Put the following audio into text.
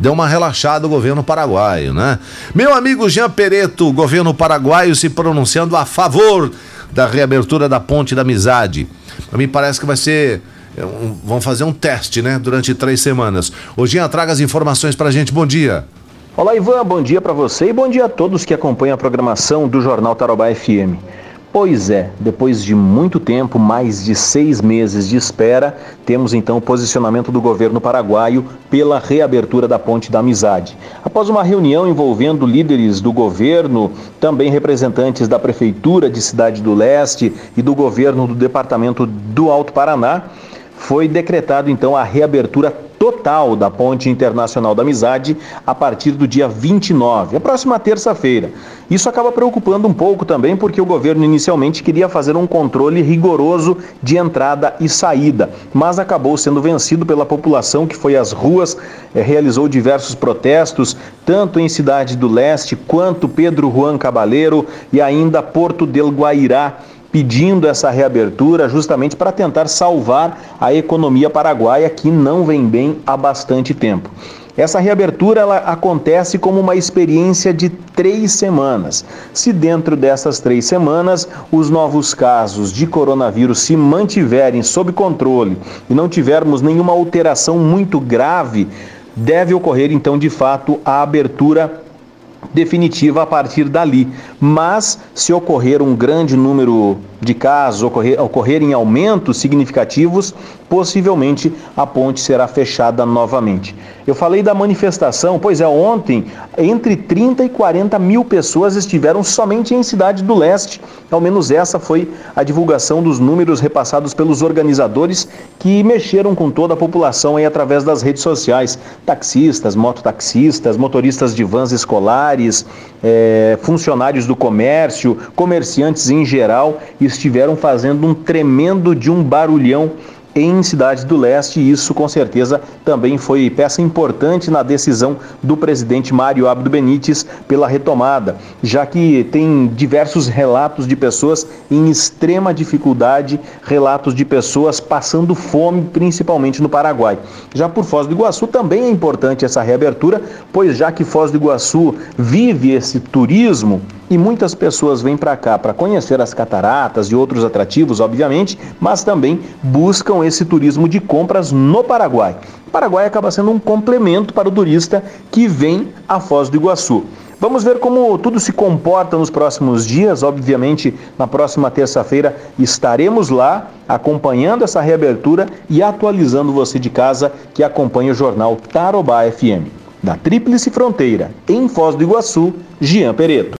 deu uma relaxada o governo paraguaio, né? Meu amigo Jean Pereto, governo paraguaio se pronunciando a favor da reabertura da Ponte da Amizade. Para mim parece que vai ser é, vão fazer um teste, né, durante três semanas. O Jean, traga as informações para a gente. Bom dia. Olá, Ivan. Bom dia para você e bom dia a todos que acompanham a programação do Jornal Tarobá FM. Pois é, depois de muito tempo, mais de seis meses de espera, temos então o posicionamento do governo paraguaio pela reabertura da Ponte da Amizade. Após uma reunião envolvendo líderes do governo, também representantes da Prefeitura de Cidade do Leste e do governo do Departamento do Alto Paraná, foi decretado então a reabertura total da Ponte Internacional da Amizade a partir do dia 29, a próxima terça-feira. Isso acaba preocupando um pouco também porque o governo inicialmente queria fazer um controle rigoroso de entrada e saída, mas acabou sendo vencido pela população que foi às ruas, eh, realizou diversos protestos, tanto em Cidade do Leste quanto Pedro Juan Cabaleiro e ainda Porto del Guairá pedindo essa reabertura justamente para tentar salvar a economia paraguaia que não vem bem há bastante tempo. Essa reabertura ela acontece como uma experiência de três semanas. Se dentro dessas três semanas os novos casos de coronavírus se mantiverem sob controle e não tivermos nenhuma alteração muito grave, deve ocorrer então de fato a abertura definitiva a partir dali. Mas, se ocorrer um grande número de casos, ocorrer, ocorrerem aumentos significativos, possivelmente a ponte será fechada novamente. Eu falei da manifestação, pois é, ontem entre 30 e 40 mil pessoas estiveram somente em Cidade do Leste. Ao menos essa foi a divulgação dos números repassados pelos organizadores que mexeram com toda a população aí através das redes sociais. Taxistas, mototaxistas, motoristas de vans escolares, é, funcionários do comércio, comerciantes em geral, estiveram fazendo um tremendo de um barulhão em cidades do leste, e isso com certeza também foi peça importante na decisão do presidente Mário Abdo Benítez pela retomada, já que tem diversos relatos de pessoas em extrema dificuldade, relatos de pessoas passando fome, principalmente no Paraguai. Já por Foz do Iguaçu também é importante essa reabertura, pois já que Foz do Iguaçu vive esse turismo, e muitas pessoas vêm para cá para conhecer as cataratas e outros atrativos, obviamente, mas também buscam esse turismo de compras no Paraguai. O Paraguai acaba sendo um complemento para o turista que vem a Foz do Iguaçu. Vamos ver como tudo se comporta nos próximos dias. Obviamente, na próxima terça-feira estaremos lá acompanhando essa reabertura e atualizando você de casa que acompanha o jornal Tarobá FM. Da Tríplice Fronteira, em Foz do Iguaçu, Gian Pereto.